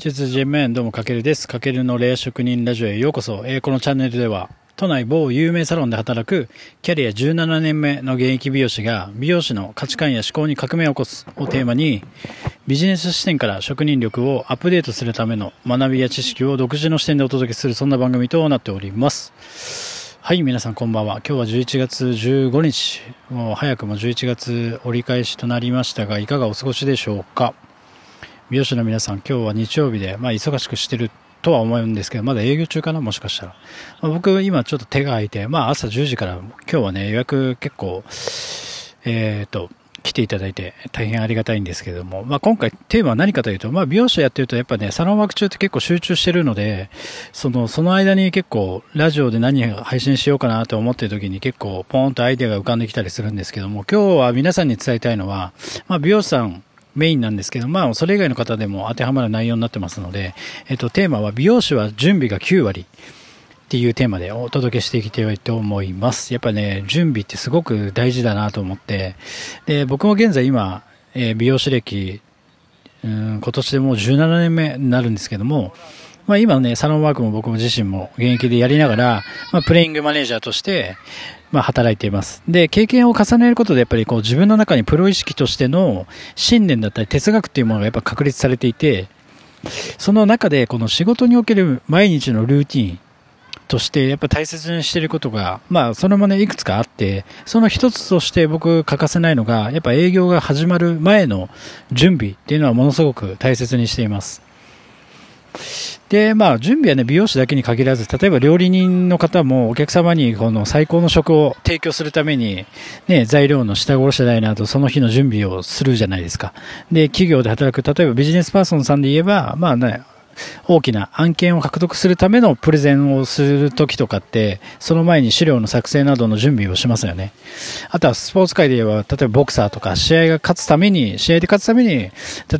実人面どうもかけるです。かけるの霊職人ラジオへようこそ。えー、このチャンネルでは、都内某有名サロンで働くキャリア17年目の現役美容師が美容師の価値観や思考に革命を起こすをテーマにビジネス視点から職人力をアップデートするための学びや知識を独自の視点でお届けするそんな番組となっております。はい、皆さんこんばんは。今日は11月15日。もう早くも11月折り返しとなりましたが、いかがお過ごしでしょうか？美容師の皆さん、今日は日曜日で、まあ、忙しくしてるとは思うんですけど、まだ営業中かな？もしかしたら。まあ、僕、今ちょっと手が空いて、まあ、朝10時から、今日はね、予約結構、えっ、ー、と、来ていただいて大変ありがたいんですけども、まあ、今回テーマは何かというと、まあ、美容師やってるとやっぱね、サロンワーク中って結構集中してるので、その、その間に結構ラジオで何配信しようかなと思ってる時に結構ポーンとアイデアが浮かんできたりするんですけども、今日は皆さんに伝えたいのは、まあ、美容師さんメインなんですけど、まあ、それ以外の方でも当てはまる内容になってますので、えっと、テーマは美容師は準備が9割っていうテーマでお届けしていきたいと思います。やっぱね、準備ってすごく大事だなと思って、で、僕も現在今、えー、美容師歴、うん、今年でもう17年目になるんですけども、まあ、今ね、サロンワークも僕自身も現役でやりながら、まあ、プレイングマネージャーとして、まあ、働いています。で、経験を重ねることで、やっぱりこう自分の中にプロ意識としての信念だったり哲学っていうものがやっぱ確立されていて、その中でこの仕事における毎日のルーティンとしてやっぱ大切にしていることが、まあそれもね、いくつかあって、その一つとして僕欠かせないのが、やっぱ営業が始まる前の準備っていうのはものすごく大切にしています。で、まあ、準備はね、美容師だけに限らず、例えば料理人の方もお客様にこの最高の食を提供するために、ね、材料の下ごしらえなど、その日の準備をするじゃないですか。で、企業で働く、例えばビジネスパーソンさんで言えば、まあね、大きな案件を獲得するためのプレゼンをするときとかって、その前に資料の作成などの準備をしますよね。あとはスポーツ界で言えば、例えばボクサーとか試合が勝つために、試合で勝つために、例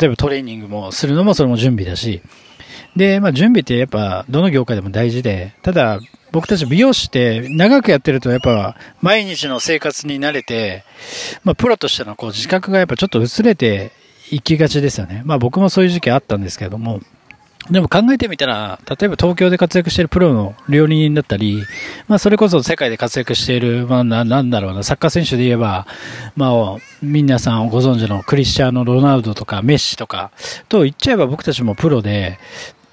えばトレーニングもするのもそれも準備だし、で、まあ準備ってやっぱどの業界でも大事で、ただ僕たち美容師って長くやってるとやっぱ毎日の生活に慣れて、まあプロとしてのこう自覚がやっぱちょっと薄れていきがちですよね。まあ僕もそういう時期あったんですけども、でも考えてみたら、例えば東京で活躍しているプロの料理人だったり、まあそれこそ世界で活躍している、まあななんだろうな、サッカー選手で言えば、まあ皆さんご存知のクリスチャーノ・ロナウドとかメッシとかと言っちゃえば僕たちもプロで、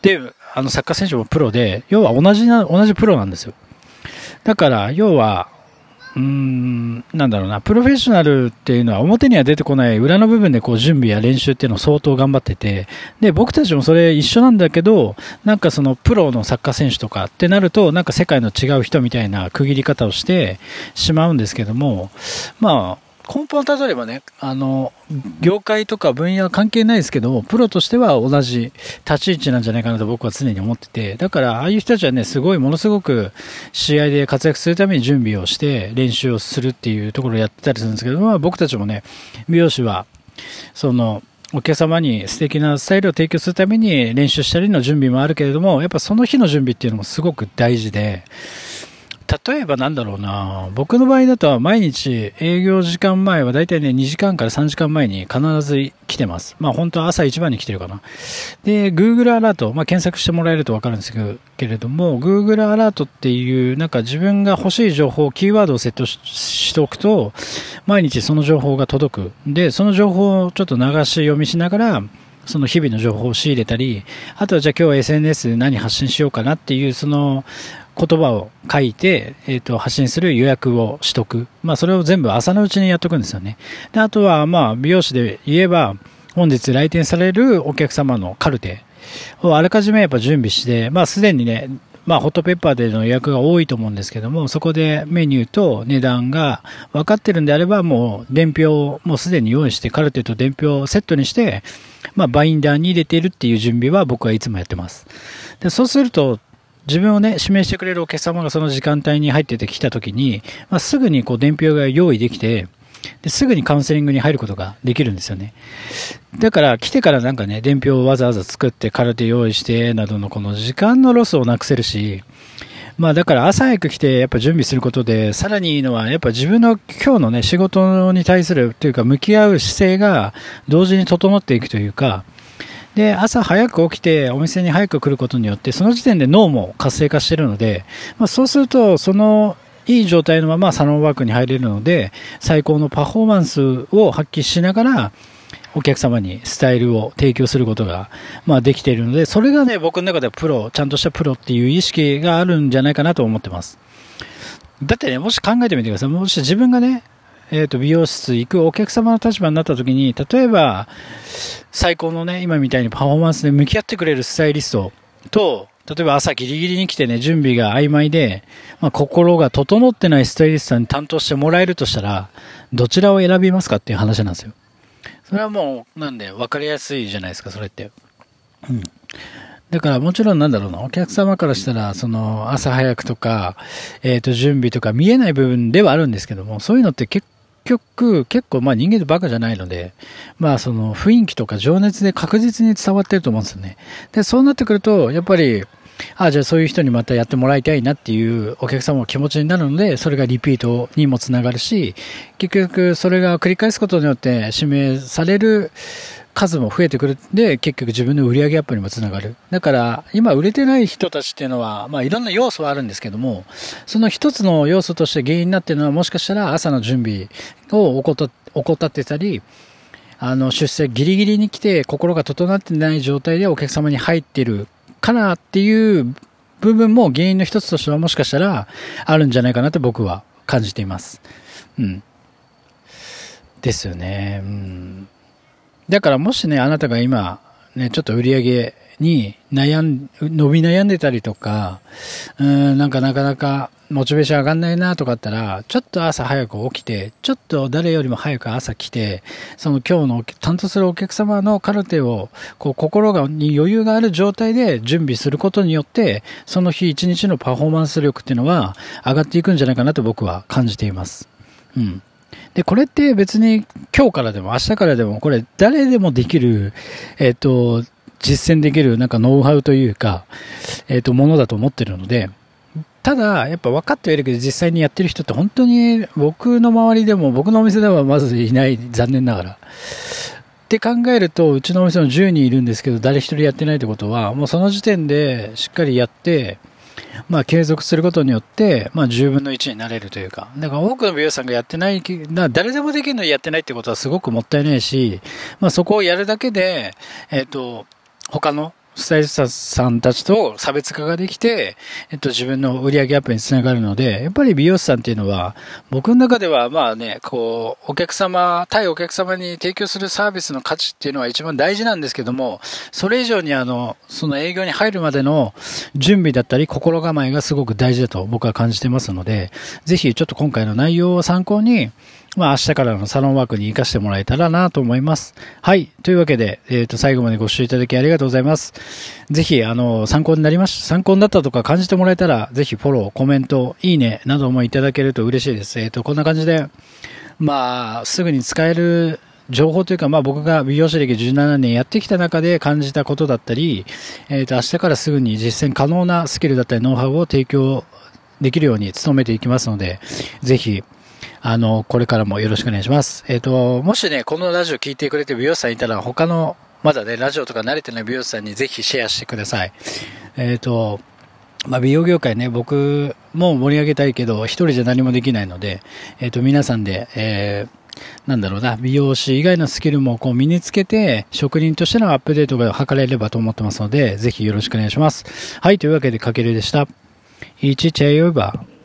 で、あのサッカー選手もプロで、要は同じな、同じプロなんですよ。だから、要は、うーん、なんだろうな、プロフェッショナルっていうのは表には出てこない裏の部分でこう準備や練習っていうのを相当頑張ってて、で、僕たちもそれ一緒なんだけど、なんかそのプロのサッカー選手とかってなると、なんか世界の違う人みたいな区切り方をしてしまうんですけども、まあ、根本をたどればね、あの、業界とか分野は関係ないですけど、プロとしては同じ立ち位置なんじゃないかなと僕は常に思ってて、だからああいう人たちはね、すごい、ものすごく試合で活躍するために準備をして練習をするっていうところをやってたりするんですけど、まあ僕たちもね、美容師は、その、お客様に素敵なスタイルを提供するために練習したりの準備もあるけれども、やっぱその日の準備っていうのもすごく大事で、例えばなんだろうな、僕の場合だと毎日営業時間前はだいたいね、2時間から3時間前に必ず来てます。まあ本当は朝一番に来てるかな。で、Google アラート、まあ検索してもらえるとわかるんですけれども、Google アラートっていうなんか自分が欲しい情報、キーワードをセットしておくと、毎日その情報が届く。で、その情報をちょっと流し読みしながら、その日々の情報を仕入れたり、あとはじゃあ今日は SNS 何発信しようかなっていう、その言葉を書いて、えっ、ー、と、発信する予約を取得。まあ、それを全部朝のうちにやっとくんですよね。で、あとは、まあ、美容師で言えば、本日来店されるお客様のカルテをあらかじめやっぱ準備して、まあ、すでにね、まあ、ホットペッパーでの予約が多いと思うんですけども、そこでメニューと値段が分かってるんであれば、もう伝票をもうすでに用意して、カルテと伝票をセットにして、まあ、バインダーに入れているっていう準備は僕はいつもやってます。でそうすると、自分をね、指名してくれるお客様がその時間帯に入っててきた時に、まあ、すぐにこう伝票が用意できて、ですぐにカウンセリングに入ることができるんですよね。だから来てからなんかね、伝票をわざわざ作って空手用意してなどのこの時間のロスをなくせるし、まあだから朝早く来てやっぱ準備することで、さらにいいのはやっぱ自分の今日のね、仕事に対するというか向き合う姿勢が同時に整っていくというか、で、朝早く起きてお店に早く来ることによって、その時点で脳も活性化してるので、まあ、そうすると、そのいい状態のままサロンワークに入れるので、最高のパフォーマンスを発揮しながら、お客様にスタイルを提供することが、まあ、できているので、それがね、僕の中ではプロ、ちゃんとしたプロっていう意識があるんじゃないかなと思ってます。だってね、もし考えてみてください。もし自分がね、え、ー、と、美容室行くお客様の立場になった時に、例えば、最高のね、今みたいにパフォーマンスで向き合ってくれるスタイリストと、例えば朝ギリギリに来てね、準備が曖昧で、まあ、心が整ってないスタイリストに担当してもらえるとしたら、どちらを選びますかっていう話なんですよ。それはもう、なんで、分かりやすいじゃないですか、それって。うん。だからもちろんなんだろうな、お客様からしたら、その朝早くとか、えっ、と、準備とか見えない部分ではあるんですけども、そういうのって結局、結構まあ人間ってバカじゃないので、まあその雰囲気とか情熱で確実に伝わってると思うんですよね。で、そうなってくると、やっぱり、ああじゃあそういう人にまたやってもらいたいなっていうお客様の気持ちになるので、それがリピートにもつながるし、結局それが繰り返すことによって指名される数も増えてくるで、結局自分の売り上げアップにもつながる。だから、今売れてない人たちっていうのは、まあいろんな要素はあるんですけども、その一つの要素として原因になってるのは、もしかしたら朝の準備を怠ってたり、あの、出世ギリギリに来て心が整ってない状態でお客様に入ってるからっていう部分も原因の一つとしてはもしかしたらあるんじゃないかなと僕は感じています。うん。ですよね。うん。だからもしね、あなたが今、ね、ちょっと売り上げに悩ん、伸び悩んでたりとか、うん、なんかなかなかモチベーション上がんないなとかあったら、ちょっと朝早く起きて、ちょっと誰よりも早く朝来て、その今日の担当するお客様のカルテを、こう心がに余裕がある状態で準備することによって、その日一日のパフォーマンス力っていうのは上がっていくんじゃないかなと僕は感じています。うん。で、これって別に今日からでも明日からでも、これ誰でもできる、えっ、ー、と、実践できるなんかノウハウというか、えっ、ー、と、ものだと思ってるので、ただ、やっぱ分かってはいるけど、実際にやってる人って本当に僕の周りでも、僕のお店ではまずいない、残念ながら。って考えると、うちのお店も10人いるんですけど、誰一人やってないってことは、もうその時点でしっかりやって、まあ、継続することによって、まあ、10分の1になれるというか、だから多くの美容師さんがやってない、誰でもできるのにやってないってことはすごくもったいないし、まあ、そこをやるだけで、えっ、ー、と、他のスタイリストさんたちと差別化ができて、えっと、自分の売り上げアップにつながるので、やっぱり美容師さんっていうのは、僕の中では、まあね、こう、お客様、対お客様に提供するサービスの価値っていうのは一番大事なんですけども、それ以上にあの、その営業に入るまでの準備だったり、心構えがすごく大事だと僕は感じてますので、ぜひちょっと今回の内容を参考に、まあ明日からのサロンワークに活かしてもらえたらなと思います。はい。というわけで、えっ、ー、と、最後までご視聴いただきありがとうございます。ぜひ、あの、参考になりまし、参考になったとか感じてもらえたら、ぜひフォロー、コメント、いいね、などもいただけると嬉しいです。えっ、ー、と、こんな感じで、まあ、すぐに使える情報というか、まあ僕が美容師歴17年やってきた中で感じたことだったり、えっ、ー、と、明日からすぐに実践可能なスキルだったりノウハウを提供できるように努めていきますので、ぜひ、あの、これからもよろしくお願いします。えっ、ー、と、もしね、このラジオ聞いてくれて美容師さんいたら、他の、まだね、ラジオとか慣れてない美容師さんにぜひシェアしてください。えっ、ー、と、まあ、美容業界ね、僕も盛り上げたいけど、一人じゃ何もできないので、えっ、ー、と、皆さんで、えー、なんだろうな、美容師以外のスキルもこう身につけて、職人としてのアップデートが図れればと思ってますので、ぜひよろしくお願いします。はい、というわけで、かけるでした。1チェイオーバー。